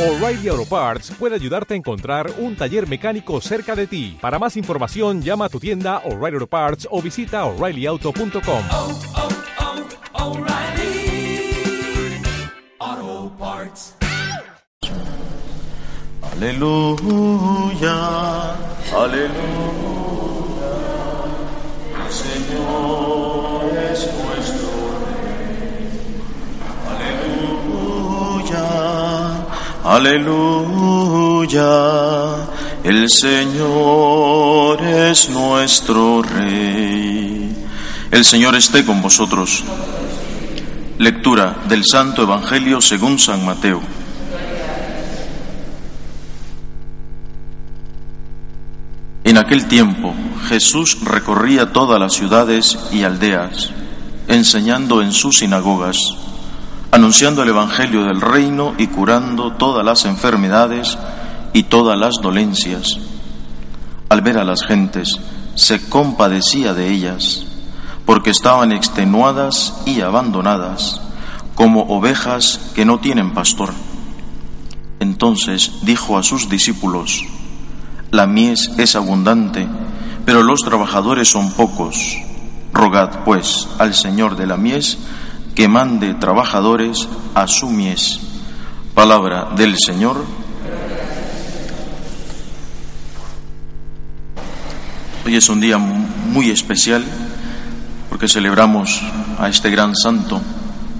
O'Reilly Auto Parts puede ayudarte a encontrar un taller mecánico cerca de ti. Para más información, llama a tu tienda O'Reilly Auto Parts o visita oreillyauto.com. oh, oh, Parts. Aleluya, aleluya. El Señor es nuestro Rey. Aleluya, aleluya. El Señor es nuestro Rey. El Señor esté con vosotros. Lectura del Santo Evangelio según San Mateo. En aquel tiempo Jesús recorría todas las ciudades y aldeas, enseñando en sus sinagogas, anunciando el Evangelio del reino y curando todas las enfermedades y todas las dolencias. Al ver a las gentes, se compadecía de ellas, porque estaban extenuadas y abandonadas, como ovejas que no tienen pastor. Entonces dijo a sus discípulos, la mies es abundante, pero los trabajadores son pocos. Rogad, pues, al Señor de la mies que mande trabajadores a su. Palabra del Señor. Hoy es un día muy especial porque celebramos a este gran santo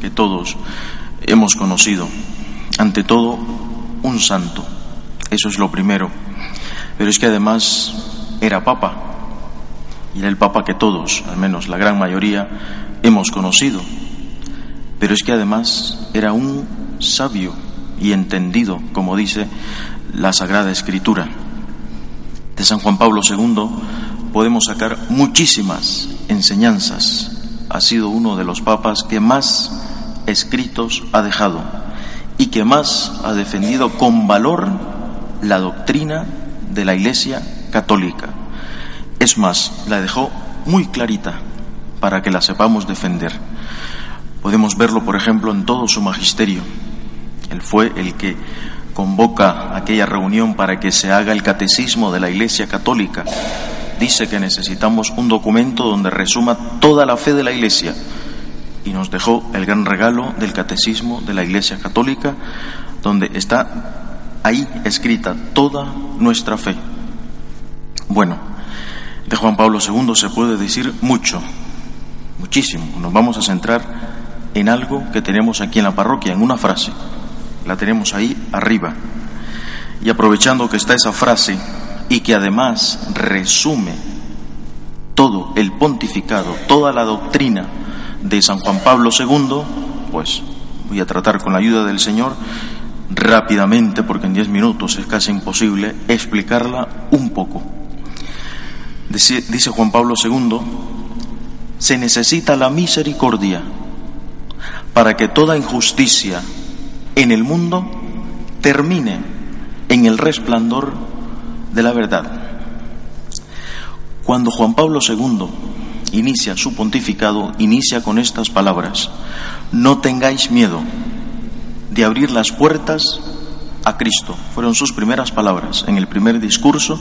que todos hemos conocido. Ante todo, un santo. Eso es lo primero pero es que además era papa, y era el papa que todos, al menos la gran mayoría, hemos conocido. Pero es que además era un sabio y entendido, como dice la Sagrada Escritura. De San Juan Pablo II podemos sacar muchísimas enseñanzas. Ha sido uno de los papas que más escritos ha dejado y que más ha defendido con valor la doctrina de la Iglesia Católica. Es más, la dejó muy clarita para que la sepamos defender. Podemos verlo, por ejemplo, en todo su magisterio. Él fue el que convoca aquella reunión para que se haga el catecismo de la Iglesia Católica. Dice que necesitamos un documento donde resuma toda la fe de la Iglesia y nos dejó el gran regalo del catecismo de la Iglesia Católica, donde está ahí escrita toda nuestra fe. Bueno, de Juan Pablo II se puede decir mucho, muchísimo. Nos vamos a centrar en algo que tenemos aquí en la parroquia, en una frase. La tenemos ahí arriba. Y aprovechando que está esa frase y que además resume todo el pontificado, toda la doctrina de San Juan Pablo II, pues voy a tratar con la ayuda del Señor rápidamente, porque en diez minutos es casi imposible, explicarla un poco. Dice, dice, Juan Pablo II, se necesita la misericordia para que toda injusticia en el mundo termine en el resplandor de la verdad. Cuando Juan Pablo II inicia su pontificado, inicia con estas palabras, no tengáis miedo de abrir las puertas a Cristo. Fueron sus primeras palabras en el primer discurso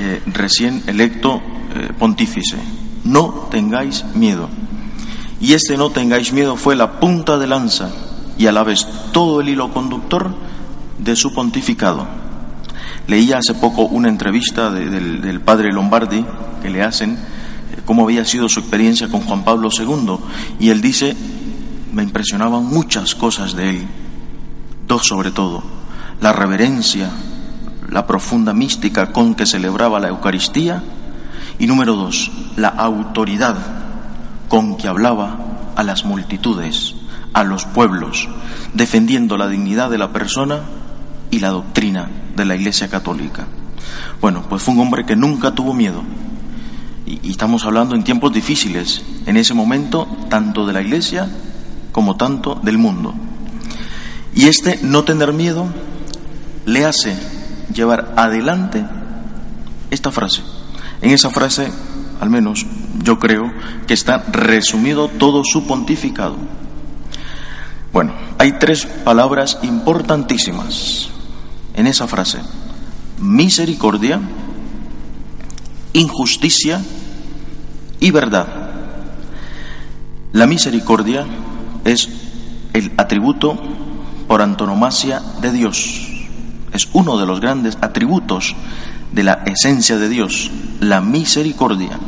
eh, recién electo eh, pontífice. No tengáis miedo. Y este no tengáis miedo fue la punta de lanza y a la vez todo el hilo conductor de su pontificado. Leía hace poco una entrevista de, del, del, padre Lombardi que le hacen eh, cómo había sido su experiencia con Juan Pablo II y él dice, me impresionaban muchas cosas de él, dos sobre todo, la reverencia, la profunda mística con que celebraba la Eucaristía y número dos, la autoridad con que hablaba a las multitudes, a los pueblos, defendiendo la dignidad de la persona y la doctrina de la Iglesia Católica. Bueno, pues fue un hombre que nunca tuvo miedo. Y, estamos hablando en tiempos difíciles, en ese momento, tanto de la Iglesia como tanto del mundo. Y este no tener miedo le hace llevar adelante esta frase. En esa frase, al menos yo creo, que está resumido todo su pontificado. Bueno, hay tres palabras importantísimas en esa frase, misericordia, injusticia y verdad. La misericordia es el atributo por antonomasia de Dios. Es uno de los grandes atributos de la esencia de Dios, la misericordia.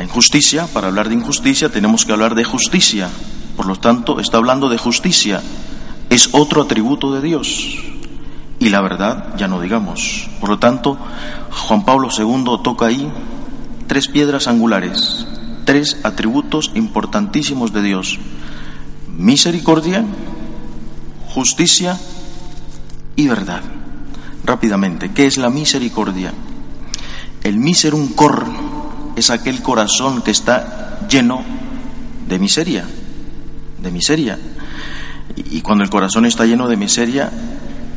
La injusticia, para hablar de injusticia tenemos que hablar de justicia. Por lo tanto, está hablando de justicia. Es otro atributo de Dios. Y la verdad, ya no digamos. Por lo tanto, Juan Pablo II toca ahí tres piedras angulares, tres atributos importantísimos de Dios. Misericordia, justicia y verdad. Rápidamente, ¿qué es la misericordia? El miserum cor es aquel corazón que está lleno de miseria, de miseria. Y cuando el corazón está lleno de miseria,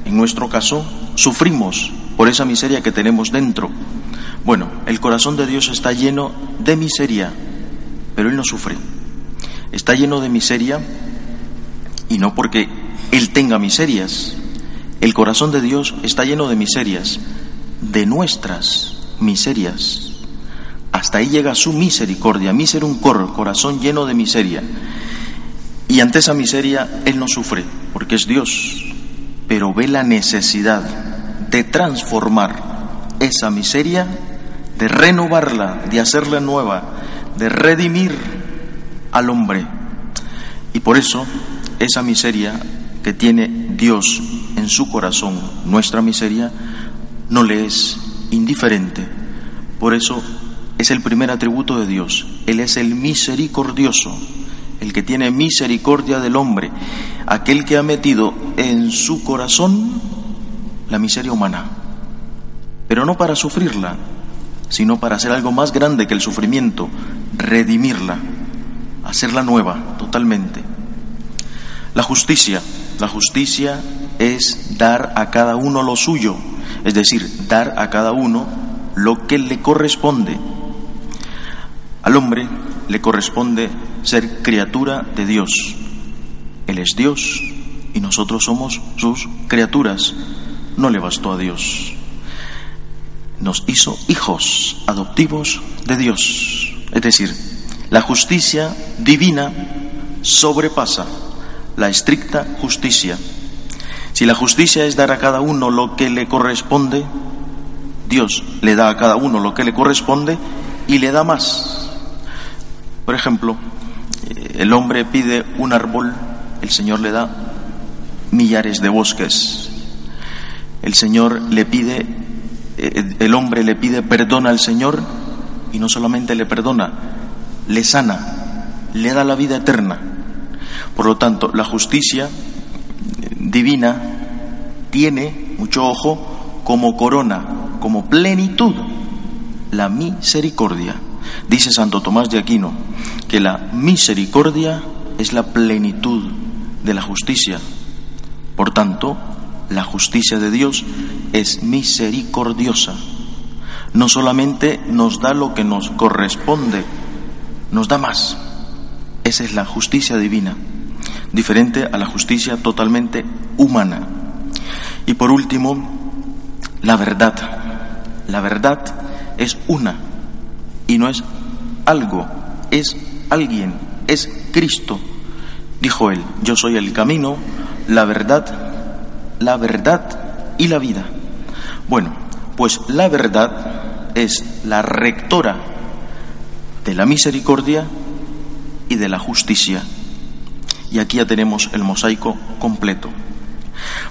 en nuestro caso, sufrimos por esa miseria que tenemos dentro. Bueno, el corazón de Dios está lleno de miseria, pero Él no sufre. Está lleno de miseria y no porque Él tenga miserias. El corazón de Dios está lleno de miserias, de nuestras miserias. Hasta ahí llega su misericordia, miserum cor, corazón lleno de miseria. Y ante esa miseria Él no sufre, porque es Dios, pero ve la necesidad de transformar esa miseria, de renovarla, de hacerla nueva, de redimir al hombre. Y por eso esa miseria que tiene Dios en su corazón, nuestra miseria, no le es indiferente. Por eso es el primer atributo de Dios. Él es el misericordioso, el que tiene misericordia del hombre, aquel que ha metido en su corazón la miseria humana, pero no para sufrirla, sino para hacer algo más grande que el sufrimiento, redimirla, hacerla nueva totalmente. La justicia, la justicia es dar a cada uno lo suyo, es decir, dar a cada uno lo que le corresponde. Al hombre le corresponde ser criatura de Dios. Él es Dios y nosotros somos sus criaturas. No le bastó a Dios. Nos hizo hijos adoptivos de Dios. Es decir, la justicia divina sobrepasa la estricta justicia. Si la justicia es dar a cada uno lo que le corresponde, Dios le da a cada uno lo que le corresponde y le da más. Por ejemplo, el hombre pide un árbol, el Señor le da millares de bosques. El Señor le pide, el hombre le pide perdón al Señor y no solamente le perdona, le sana, le da la vida eterna. Por lo tanto, la justicia divina tiene, mucho ojo, como corona, como plenitud, la misericordia. Dice Santo Tomás de Aquino que la misericordia es la plenitud de la justicia. Por tanto, la justicia de Dios es misericordiosa. No solamente nos da lo que nos corresponde, nos da más. Esa es la justicia divina diferente a la justicia totalmente humana. Y por último, la verdad. La verdad es una y no es algo, es alguien, es Cristo. Dijo él, yo soy el camino, la verdad, la verdad y la vida. Bueno, pues la verdad es la rectora de la misericordia y de la justicia. Y aquí ya tenemos el mosaico completo.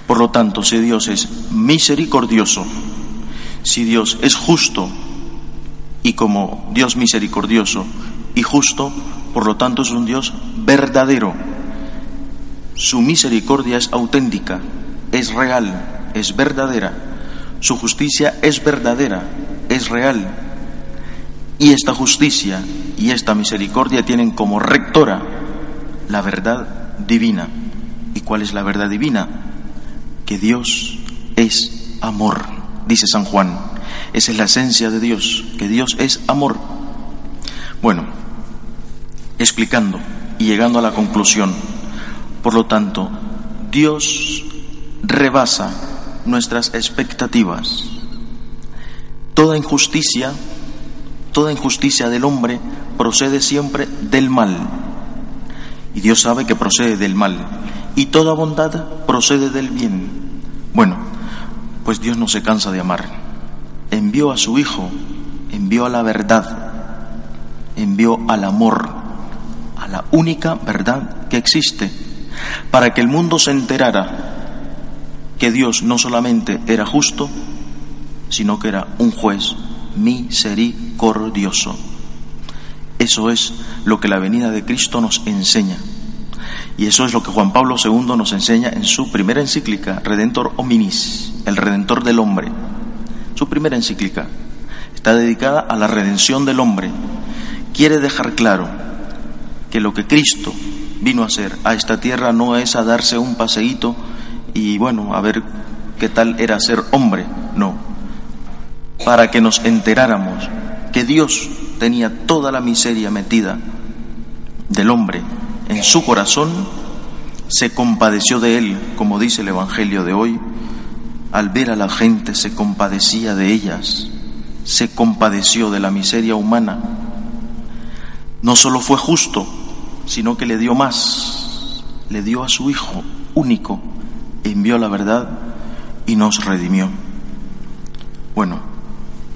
Por lo tanto, si Dios es misericordioso, si Dios es justo, y como Dios misericordioso y justo, por lo tanto es un Dios verdadero. Su misericordia es auténtica, es real, es verdadera. Su justicia es verdadera, es real. Y esta justicia y esta misericordia tienen como rectora la verdad divina. ¿Y cuál es la verdad divina? Que Dios es amor, dice San Juan. Esa es la esencia de Dios, que Dios es amor. Bueno, explicando y llegando a la conclusión, por lo tanto, Dios rebasa nuestras expectativas. Toda injusticia, toda injusticia del hombre procede siempre del mal. Y Dios sabe que procede del mal. Y toda bondad procede del bien. Bueno, pues Dios no se cansa de amar. Envió a su Hijo, envió a la verdad, envió al amor, a la única verdad que existe, para que el mundo se enterara que Dios no solamente era justo, sino que era un juez misericordioso. Eso es lo que la venida de Cristo nos enseña. Y eso es lo que Juan Pablo II nos enseña en su primera encíclica, Redentor Hominis, el Redentor del Hombre. Su primera encíclica está dedicada a la redención del hombre. Quiere dejar claro que lo que Cristo vino a hacer a esta tierra no es a darse un paseíto y bueno, a ver qué tal era ser hombre, no. Para que nos enteráramos que Dios tenía toda la miseria metida del hombre en su corazón, se compadeció de él, como dice el Evangelio de hoy, al ver a la gente se compadecía de ellas, se compadeció de la miseria humana. No solo fue justo, sino que le dio más, le dio a su Hijo único, envió la verdad y nos redimió. Bueno,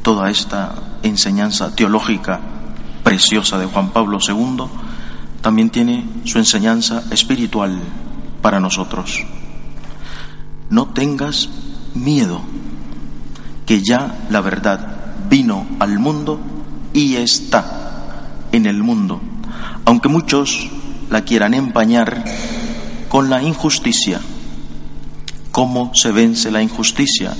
toda esta enseñanza teológica preciosa de Juan Pablo II también tiene su enseñanza espiritual para nosotros. No tengas miedo, que ya la verdad vino al mundo y está en el mundo, aunque muchos la quieran empañar con la injusticia. ¿Cómo se vence la injusticia?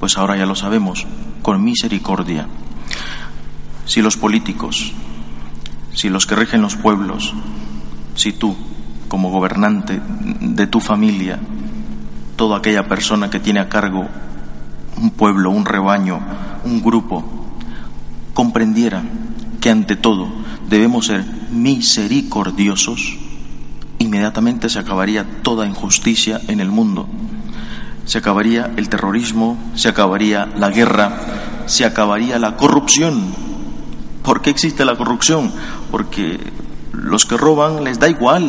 Pues ahora ya lo sabemos, con misericordia. Si los políticos si los que rigen los pueblos, si tú, como gobernante de tu familia, toda aquella persona que tiene a cargo un pueblo, un rebaño, un grupo, comprendiera que ante todo debemos ser misericordiosos, inmediatamente se acabaría toda injusticia en el mundo. Se acabaría el terrorismo, se acabaría la guerra, se acabaría la corrupción. ¿Por qué existe la corrupción? porque los que roban les da igual,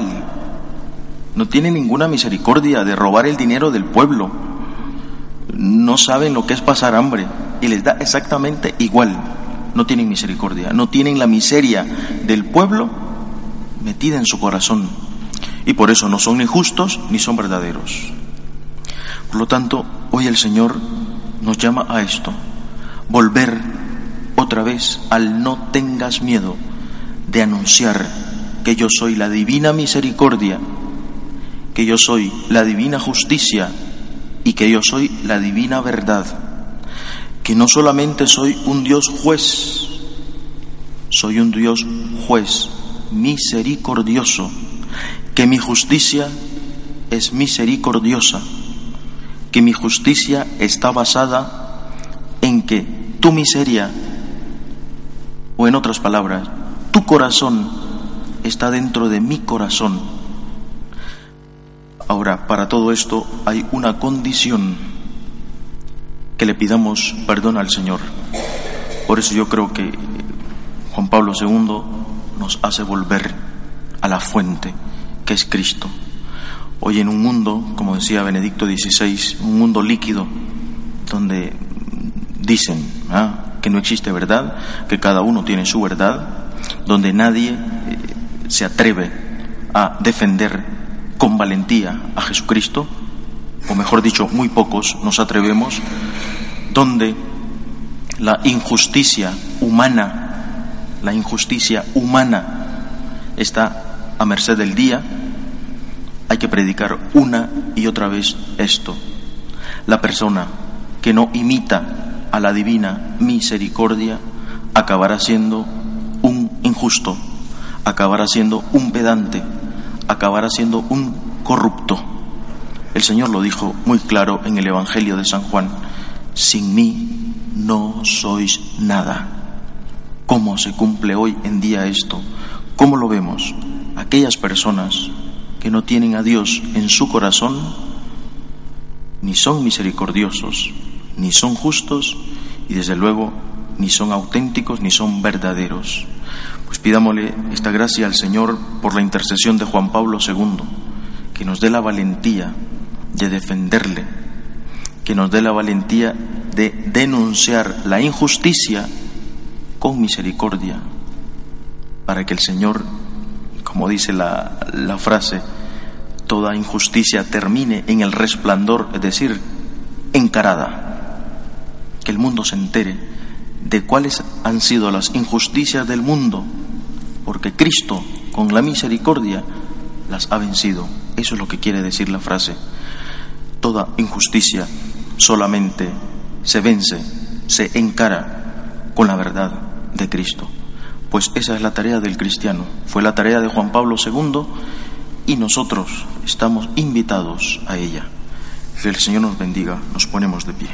no tienen ninguna misericordia de robar el dinero del pueblo, no saben lo que es pasar hambre y les da exactamente igual, no tienen misericordia, no tienen la miseria del pueblo metida en su corazón. Y por eso no son ni justos ni son verdaderos. Por lo tanto, hoy el Señor nos llama a esto, volver otra vez al no tengas miedo, de anunciar que yo soy la divina misericordia, que yo soy la divina justicia y que yo soy la divina verdad, que no solamente soy un Dios juez, soy un Dios juez misericordioso, que mi justicia es misericordiosa, que mi justicia está basada en que tu miseria, o en otras palabras, tu corazón está dentro de mi corazón. Ahora, para todo esto hay una condición, que le pidamos perdón al Señor. Por eso yo creo que Juan Pablo II nos hace volver a la fuente, que es Cristo. Hoy en un mundo, como decía Benedicto XVI, un mundo líquido, donde dicen ¿ah? que no existe verdad, que cada uno tiene su verdad, donde nadie eh, se atreve a defender con valentía a Jesucristo, o mejor dicho, muy pocos nos atrevemos, donde la injusticia humana, la injusticia humana está a merced del día, hay que predicar una y otra vez esto. La persona que no imita a la divina misericordia acabará siendo injusto, acabará siendo un pedante, acabará siendo un corrupto. El Señor lo dijo muy claro en el Evangelio de San Juan, sin mí no sois nada. ¿Cómo se cumple hoy en día esto? ¿Cómo lo vemos? Aquellas personas que no tienen a Dios en su corazón ni son misericordiosos, ni son justos y desde luego ni son auténticos ni son verdaderos. Pues pidámosle esta gracia al Señor por la intercesión de Juan Pablo II, que nos dé la valentía de defenderle, que nos dé la valentía de denunciar la injusticia con misericordia, para que el Señor, como dice la, la frase, toda injusticia termine en el resplandor, es decir, encarada, que el mundo se entere de cuáles han sido las injusticias del mundo, porque Cristo, con la misericordia, las ha vencido. Eso es lo que quiere decir la frase. Toda injusticia solamente se vence, se encara con la verdad de Cristo. Pues esa es la tarea del cristiano. Fue la tarea de Juan Pablo II y nosotros estamos invitados a ella. Que el Señor nos bendiga. Nos ponemos de pie.